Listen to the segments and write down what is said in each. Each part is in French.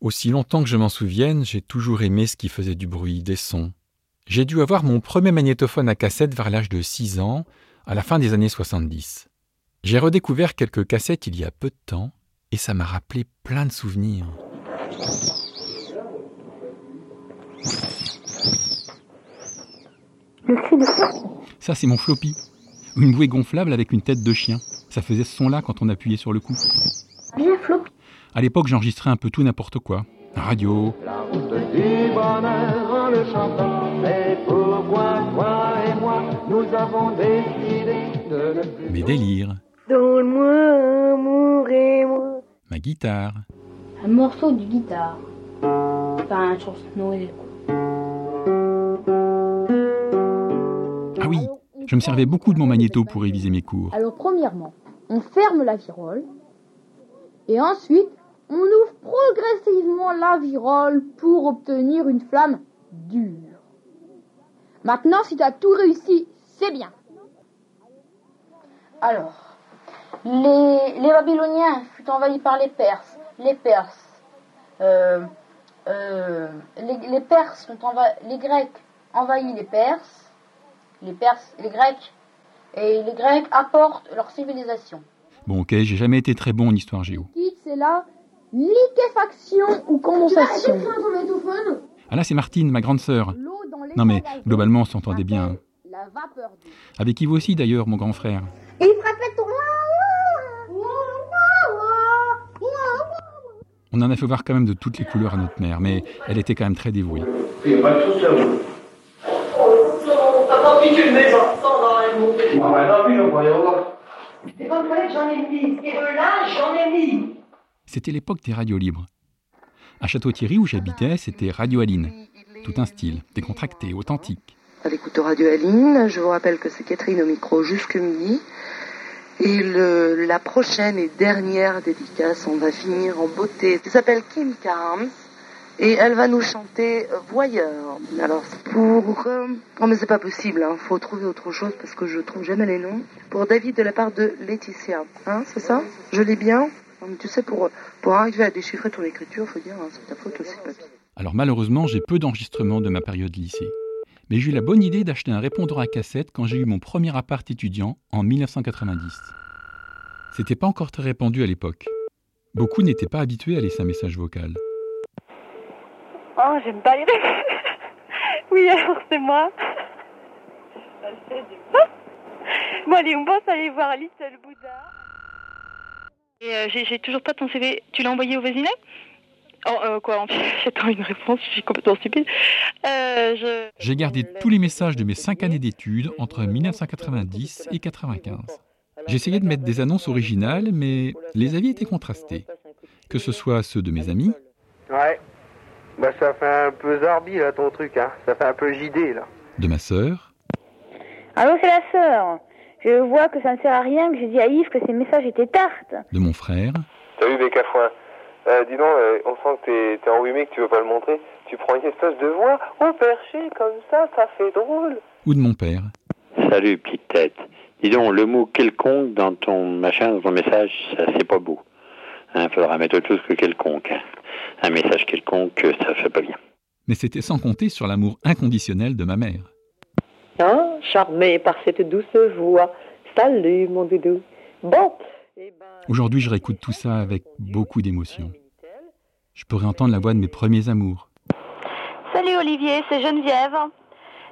Aussi longtemps que je m'en souvienne, j'ai toujours aimé ce qui faisait du bruit, des sons. J'ai dû avoir mon premier magnétophone à cassette vers l'âge de 6 ans, à la fin des années 70. J'ai redécouvert quelques cassettes il y a peu de temps, et ça m'a rappelé plein de souvenirs. Ça, c'est mon floppy. Une bouée gonflable avec une tête de chien. Ça faisait ce son-là quand on appuyait sur le coup. À l'époque, j'enregistrais un peu tout n'importe quoi. Radio. Mes délires. Ma guitare. Un morceau de guitare. Enfin, un chanson Noël. Ah oui, je me servais beaucoup de mon magnéto pour réviser mes cours. Alors, premièrement, on ferme la virole. Et ensuite, on ouvre progressivement la virole pour obtenir une flamme dure. Maintenant, si tu as tout réussi, c'est bien. Alors, les, les Babyloniens furent envahis par les Perses. Les Perses, euh, euh, les, les, Perses ont envahi, les Grecs envahissent les Perses, les Perses, les Grecs, et les Grecs apportent leur civilisation. Bon, ok, j'ai jamais été très bon en histoire géo. C'est là liquéfaction ou condensation. Ah là, c'est Martine, ma grande sœur. Non mais, globalement, on s'entendait bien. Avec Yves aussi, d'ailleurs, mon grand frère? On en a fait voir quand même de toutes les couleurs à notre mère, mais elle était quand même très dévouée. C'était l'époque des radios libres. À Château-Thierry, où j'habitais, c'était Radio Aline. Tout un style, décontracté, authentique. À l'écoute de Radio Aline, je vous rappelle que c'est Catherine au micro jusque midi. Et la prochaine et dernière dédicace, on va finir en beauté. Elle s'appelle Kim Carnes et elle va nous chanter Voyeur. Alors pour... Euh, oh mais c'est pas possible, hein. faut trouver autre chose parce que je trouve jamais les noms. Pour David de la part de Laetitia, hein, c'est ça? Je l'ai bien? Tu sais, pour, pour arriver à déchiffrer ton écriture, faut dire, hein, c'est ta faute aussi, papy. Alors malheureusement, j'ai peu d'enregistrements de ma période lycée. Mais j'ai eu la bonne idée d'acheter un répondeur à cassette quand j'ai eu mon premier appart étudiant en 1990. C'était pas encore très répandu à l'époque. Beaucoup n'étaient pas habitués à laisser un message vocal. Oh, j'aime pas les Oui, alors c'est moi. Bon, allez, on pense aller voir Little Buddha. Et euh, j'ai toujours pas ton CV. Tu l'as envoyé au voisinet Oh, euh, quoi J'attends une réponse, je suis complètement stupide. Euh, j'ai gardé tous les messages de mes cinq années d'études entre 1990 et 95. J'essayais de mettre des annonces originales, mais les avis étaient contrastés. Que ce soit ceux de mes amis. Ouais. Bah, ça fait un peu zarbi, là, ton truc, hein. Ça fait un peu JD, là. De ma sœur. Allô, c'est la sœur. Je vois que ça ne sert à rien que j'ai dit à Yves que ces messages étaient tartes. De mon frère. Salut Bécafouin. Euh, dis donc, euh, on sent que t'es enrhumé, que tu veux pas le montrer. Tu prends une espèce de voix au perché, comme ça, ça fait drôle. Ou de mon père. Salut, petite tête. Dis donc, le mot quelconque dans ton machin, dans ton message, ça c'est pas beau. Il hein, faudra mettre autre chose que quelconque. Un message quelconque, ça fait pas bien. Mais c'était sans compter sur l'amour inconditionnel de ma mère. Hein, charmé par cette douce voix. Salut, mon doudou. Bon. Eh ben, Aujourd'hui, je réécoute tout ça avec beaucoup d'émotion. Je pourrais entendre la voix de mes premiers amours. Salut Olivier, c'est Geneviève.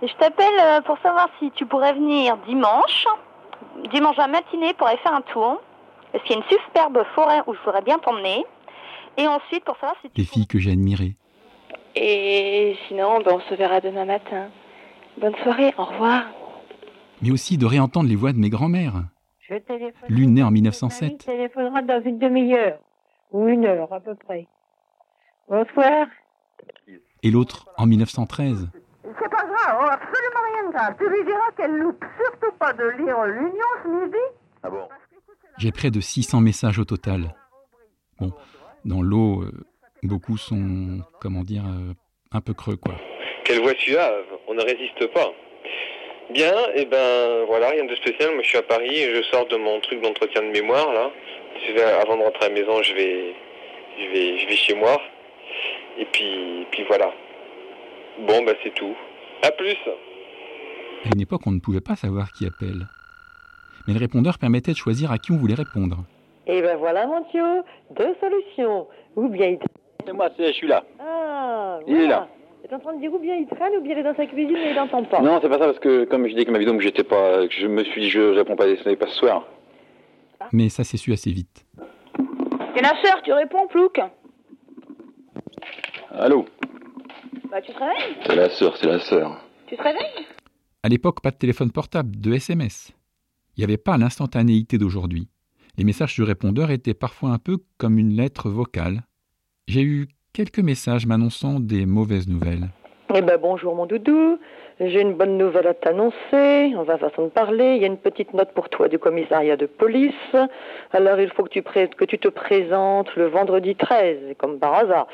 Et je t'appelle euh, pour savoir si tu pourrais venir dimanche, dimanche à matinée pour aller faire un tour. Parce qu'il y a une superbe forêt où je voudrais bien t'emmener. Et ensuite pour savoir si tu... Les filles que j'ai admirées. Et sinon, ben, on se verra demain matin. Bonne soirée, au revoir. Mais aussi de réentendre les voix de mes grands-mères. L'une née en 1907. téléphonera dans une demi-heure, ou une heure à peu près. Bonsoir. Et l'autre en 1913. C'est pas grave, oh, absolument rien de grave. Tu lui diras qu'elle loupe surtout pas de lire l'Union ce midi. Ah bon J'ai près de 600 messages au total. Bon, dans l'eau, euh, beaucoup sont, comment dire, euh, un peu creux, quoi. Quelle voix suave, on ne résiste pas. Bien, et eh ben voilà, rien de spécial. Moi je suis à Paris et je sors de mon truc d'entretien de mémoire là. avant de rentrer à la maison, je vais, je vais, je vais chez moi. Et puis, puis voilà. Bon, bah c'est tout. À plus À une époque, on ne pouvait pas savoir qui appelle. Mais le répondeur permettait de choisir à qui on voulait répondre. Et ben voilà, mon Thio, deux solutions. Ou bien il... C'est moi, je suis là. Ah, Il est là. T'es en train de dire ou bien il traîne ou bien il est dans sa cuisine et il n'entend pas. Non, c'est pas ça parce que comme je dis que ma vidéo que j'étais pas, que je me suis dit je réponds pas, ce n'est pas ce soir. Mais ça s'est su assez vite. C'est la sœur, tu réponds, Plouc? Allô? Bah, tu te réveilles? C'est la sœur, c'est la sœur. Tu te réveilles? À l'époque, pas de téléphone portable, de SMS. Il n'y avait pas l'instantanéité d'aujourd'hui. Les messages sur répondeur étaient parfois un peu comme une lettre vocale. J'ai eu quelques messages m'annonçant des mauvaises nouvelles. Eh ben bonjour mon doudou, j'ai une bonne nouvelle à t'annoncer, on va façon de parler, il y a une petite note pour toi du commissariat de police, alors il faut que tu, que tu te présentes le vendredi 13, comme par hasard,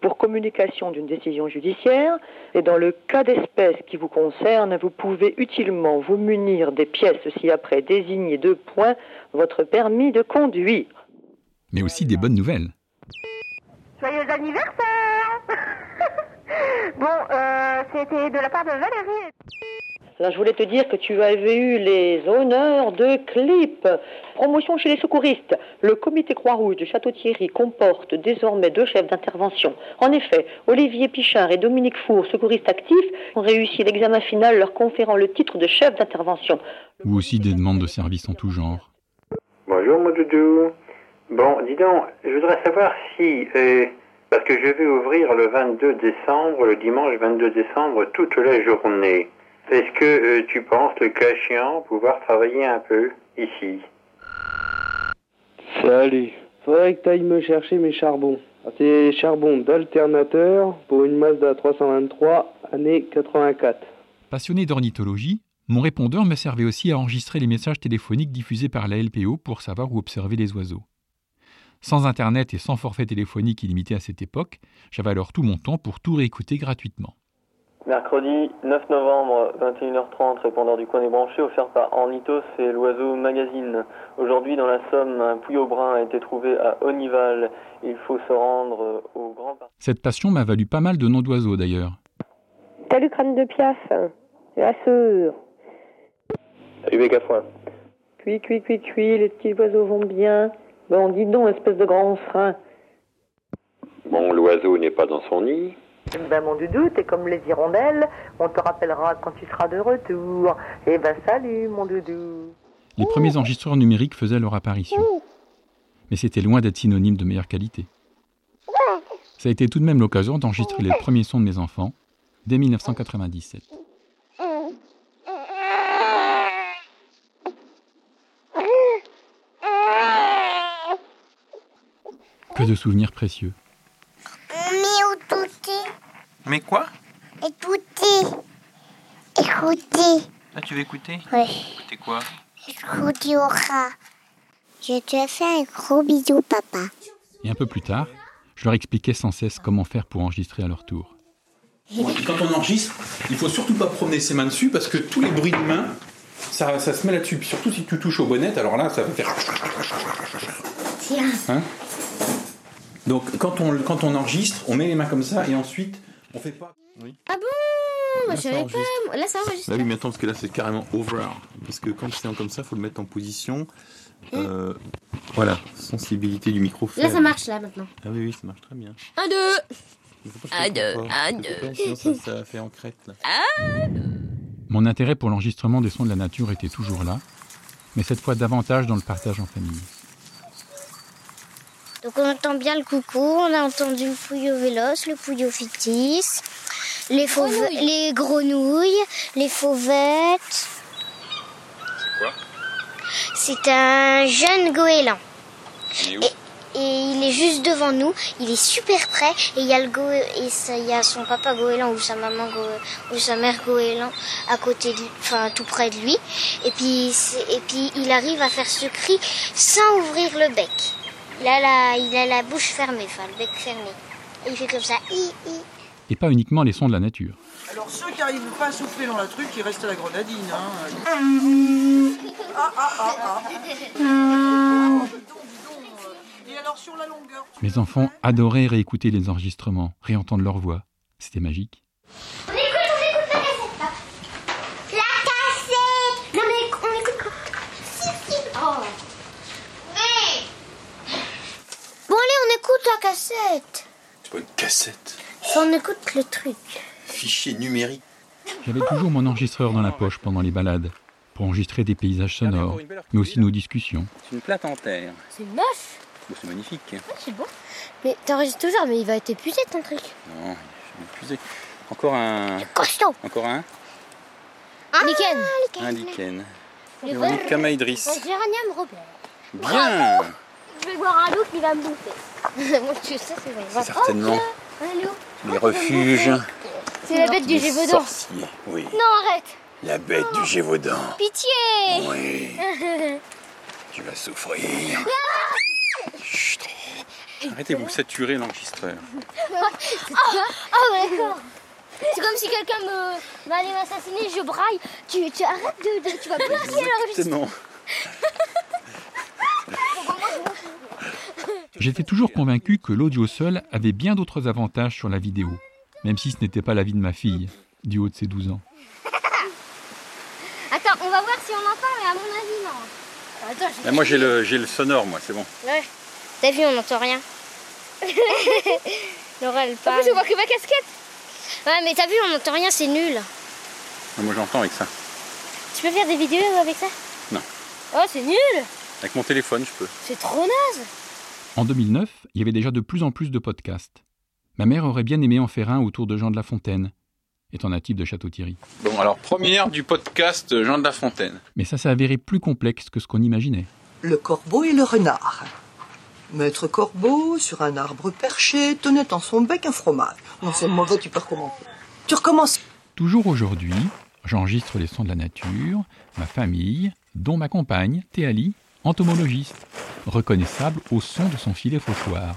pour communication d'une décision judiciaire, et dans le cas d'espèce qui vous concerne, vous pouvez utilement vous munir des pièces ci-après désignées de points votre permis de conduire. Mais aussi des bonnes nouvelles. Joyeux anniversaire Bon, euh, c'était de la part de Valérie. Alors, je voulais te dire que tu avais eu les honneurs de clip. Promotion chez les secouristes. Le comité Croix-Rouge de Château-Thierry comporte désormais deux chefs d'intervention. En effet, Olivier Pichard et Dominique Four, secouristes actifs, ont réussi l'examen final leur conférant le titre de chef d'intervention. Ou aussi des demandes de services en tout genre. Bonjour mon doudou. Bon, dis donc, je voudrais savoir si, euh, parce que je vais ouvrir le 22 décembre, le dimanche 22 décembre, toute la journée. Est-ce que euh, tu penses, le cas échéant, pouvoir travailler un peu ici? Salut. Faudrait que t'ailles me chercher mes charbons. Ah, C'est charbon d'alternateur pour une Mazda 323, année 84. Passionné d'ornithologie, mon répondeur me servait aussi à enregistrer les messages téléphoniques diffusés par la LPO pour savoir où observer les oiseaux. Sans Internet et sans forfait téléphonique illimité à cette époque, j'avais alors tout mon temps pour tout réécouter gratuitement. Mercredi 9 novembre, 21h30, répondeur du coin des branchés offert par Ornithos et l'Oiseau Magazine. Aujourd'hui, dans la Somme, un pouillot brun a été trouvé à Onival. Il faut se rendre au Grand Parc. Cette passion m'a valu pas mal de noms d'oiseaux d'ailleurs. Salut crâne de piaf, la sœur. Salut Bécafouin. Cui, cui, cui, cui, les petits oiseaux vont bien. Bon, dis donc, espèce de grand frein. Bon, l'oiseau n'est pas dans son nid. Ben mon doudou, t'es comme les hirondelles, on te rappellera quand tu seras de retour. Eh ben salut mon doudou. Les premiers enregistreurs numériques faisaient leur apparition. Mais c'était loin d'être synonyme de meilleure qualité. Ça a été tout de même l'occasion d'enregistrer les premiers sons de mes enfants dès 1997. Que de souvenirs précieux. Mais quoi Écoutez. Écoutez. Ah, tu veux écouter Oui. Écouter quoi Écoutez au rat. Je te fais un gros bisou, papa. Et un peu plus tard, je leur expliquais sans cesse comment faire pour enregistrer à leur tour. Quand on enregistre, il faut surtout pas promener ses mains dessus parce que tous les bruits de main, ça, ça se met là-dessus. Surtout si tu touches aux bonnettes, alors là, ça va faire. Hein Donc quand on, quand on enregistre, on met les mains comme ça et ensuite on fait pas. Oui. Ah bon? Là, Je savais pas. Là, ça enregistre. Bah oui, mais attends, parce que là c'est carrément over. Parce que quand c'est comme ça, il faut le mettre en position. Euh, voilà, sensibilité du micro. Là, ça marche, là, maintenant. Ah oui, oui, ça marche très bien. Un, deux. Un, deux. Un, deux. Sinon ça, ça fait en crête là. Un, Mon intérêt pour l'enregistrement des sons de la nature était toujours là, mais cette fois davantage dans le partage en famille. Donc on entend bien le coucou, on a entendu le pouillot véloce, le pouillot fitis, les, fauve- les grenouilles, les fauvettes. Quoi? C'est un jeune goéland. Il est où? Et il est juste devant nous, il est super près et il y a le go et ça- il y a son papa goéland ou sa maman go- ou sa mère goéland à côté de enfin tout près de lui et puis c'est- et puis il arrive à faire ce cri sans ouvrir le bec. Il a la il a la bouche fermée, enfin le bec fermé. Et il fait comme ça. Hi, hi. Et pas uniquement les sons de la nature. Alors ceux qui n'arrivent pas à souffler dans la truc, ils restent à la grenadine. Hein. Ah, ah, ah, ah. Et alors sur la longueur. Mes enfants adoraient réécouter les enregistrements, réentendre leur voix. C'était magique. On écoute, on écoute la cassette là. La cassette Non mais on écoute quoi Si, si. Oh. Hey. Bon allez, on écoute la cassette. C'est pas une cassette. On écoute le truc. Fichier numérique. J'avais toujours mon enregistreur dans la poche pendant les balades, pour enregistrer des paysages sonores, mais aussi nos discussions. C'est une plate en terre. C'est moche. Bon, c'est magnifique. C'est beau. Mais t'enregistres toujours, mais il va être épuisé ton truc. Non, je vais épuisé. Encore un. Costaud. Encore un. Ah, Lichen. Un lichen. Le Véronique. Un géranium Robert. Bien Je vais voir un loup qui va me bouffer. Moi, tu sais, c'est vrai. C'est certainement Oh, un loup. les refuges. C'est la bête du Gévaudan. sorciers, oui. Non, arrête. La bête du Gévaudan. Pitié. Oui. Tu vas souffrir. Arrêtez, vous saturez l'enregistreur. Ah, ouais, d'accord. C'est comme si quelqu'un me va aller m'assassiner, je braille. Tu, tu arrêtes de, de- tu vas plus Exactement. J'étais toujours convaincu que l'audio seul avait bien d'autres avantages sur la vidéo, même si ce n'était pas l'avis de ma fille, du haut de ses 12 ans. Attends, on va voir si on entend, mais à mon avis, non. Attends, moi j'ai le, j'ai le sonore, moi, c'est bon. Ouais. T'as vu, on n'entend rien. Laura, elle parle. je vois que ma casquette. Ouais, mais t'as vu, on n'entend rien, c'est nul. Moi j'entends avec ça. Tu peux faire des vidéos avec ça? Non. Oh, c'est nul Avec mon téléphone, je peux. C'est trop naze En 2009, il y avait déjà de plus en plus de podcasts. Ma mère aurait bien aimé en faire un autour de Jean de La Fontaine, étant natif de Château-Thierry. Bon, alors première du podcast Jean de La Fontaine. Mais ça s'est avéré plus complexe que ce qu'on imaginait. Le corbeau et le renard. Maître Corbeau, sur un arbre perché, tenait en son bec un fromage. Non, c'est mauvais, tu peux recommencer. Tu recommences. Toujours aujourd'hui, j'enregistre les sons de la nature, ma famille, dont ma compagne, Théali, entomologiste, reconnaissable au son de son filet fauchoir.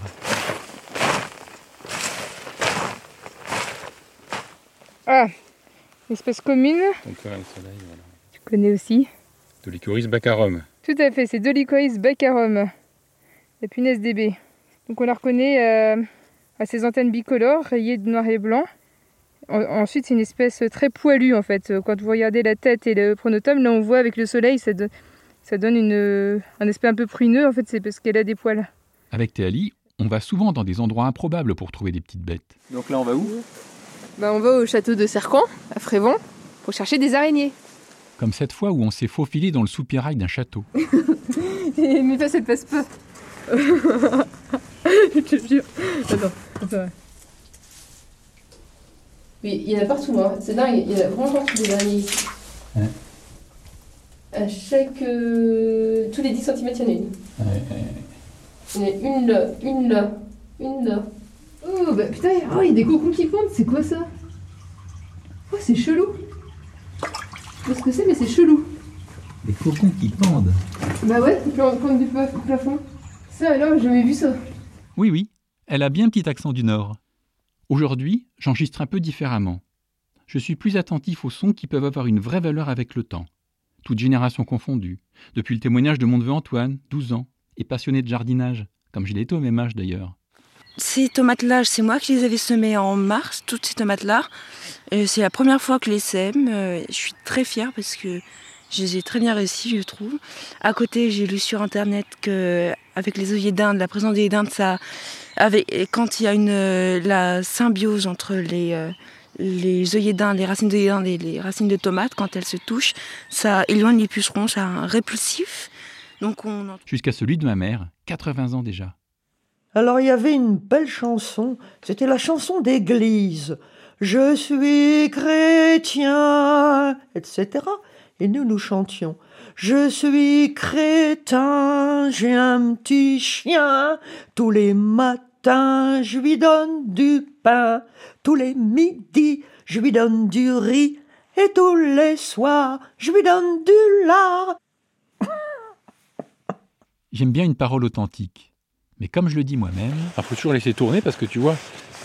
Ah, espèce commune. Voilà, voilà. Tu connais aussi. Dolichoris bacarum. Tout à fait, c'est Dolichois bacarum, la punaise des baies. Donc on la reconnaît euh, à ses antennes bicolores, rayées de noir et blanc. En- ensuite, c'est une espèce très poilue en fait. Quand vous regardez la tête et le pronotum, là on voit avec le soleil, ça, do- ça donne une, un aspect un peu pruneux. En fait, c'est parce qu'elle a des poils. Avec Théali, on va souvent dans des endroits improbables pour trouver des petites bêtes. Donc là, on va où? Bah, on va au château de Cercan, à Frévent, pour chercher des araignées. Comme cette fois où on s'est faufilé dans le soupirail d'un château. Mais pas, ça ne passe pas. Je te jure. Attends, attends. Oui, il y en a partout, hein. c'est dingue, il y en a vraiment partout des araignées ici. Ouais. À chaque. euh, tous les 10 cm, il y en a une. Il y en a une là, une là, une là. Oh, bah putain, oh, il y a des cocons qui pendent, c'est quoi ça? Oh, c'est chelou. Je sais pas ce que c'est, mais c'est chelou. Des cocons qui pendent. Bah ouais, on prend du pla- plafond. Ça alors, j'ai jamais vu ça. Oui, oui, elle a bien un petit accent du Nord. Aujourd'hui, j'enregistre un peu différemment. Je suis plus attentif aux sons qui peuvent avoir une vraie valeur avec le temps. Toutes générations confondues. Depuis le témoignage de mon neveu Antoine, 12 ans, et passionné de jardinage, comme je été au même âge d'ailleurs. Ces tomates-là, c'est moi qui les avais semées en mars, toutes ces tomates-là. Euh, C'est la première fois que je les sème. Euh, Je suis très fière parce que je les ai très bien réussi, je trouve. À côté, j'ai lu sur internet que avec les œillets d'Inde, la présence des dindes, ça, avec, quand il y a une euh, la symbiose entre les les œillets les racines d'œillets et les racines de tomates, quand elles se touchent, ça éloigne les pucerons, ça a un répulsif. Donc on en Jusqu'à celui de ma mère, 80 ans déjà. Alors il y avait une belle chanson, c'était la chanson d'église. Je suis chrétien, etc. Et nous, nous chantions. Je suis crétin, j'ai un petit chien. Tous les matins, je lui donne du pain. Tous les midis, je lui donne du riz. Et tous les soirs, je lui donne du lard. J'aime bien une parole authentique. Mais comme je le dis moi-même, Il faut toujours laisser tourner parce que tu vois,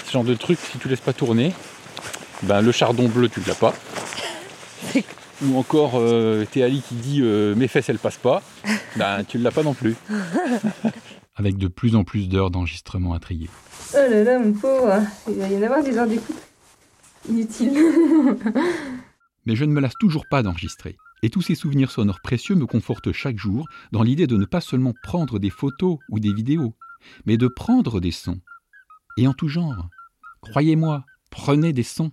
ce genre de truc, si tu laisses pas tourner, ben le chardon bleu, tu l'as pas. Ou encore euh, Théali qui dit euh, mes fesses elles passent pas, ben tu l'as pas non plus. avec de plus en plus d'heures d'enregistrement à trier. Oh là là, mon pauvre, il va y en avoir des heures d'écoute inutiles. Mais je ne me lasse toujours pas d'enregistrer. Et tous ces souvenirs sonores précieux me confortent chaque jour dans l'idée de ne pas seulement prendre des photos ou des vidéos, mais de prendre des sons. Et en tout genre. Croyez-moi, prenez des sons.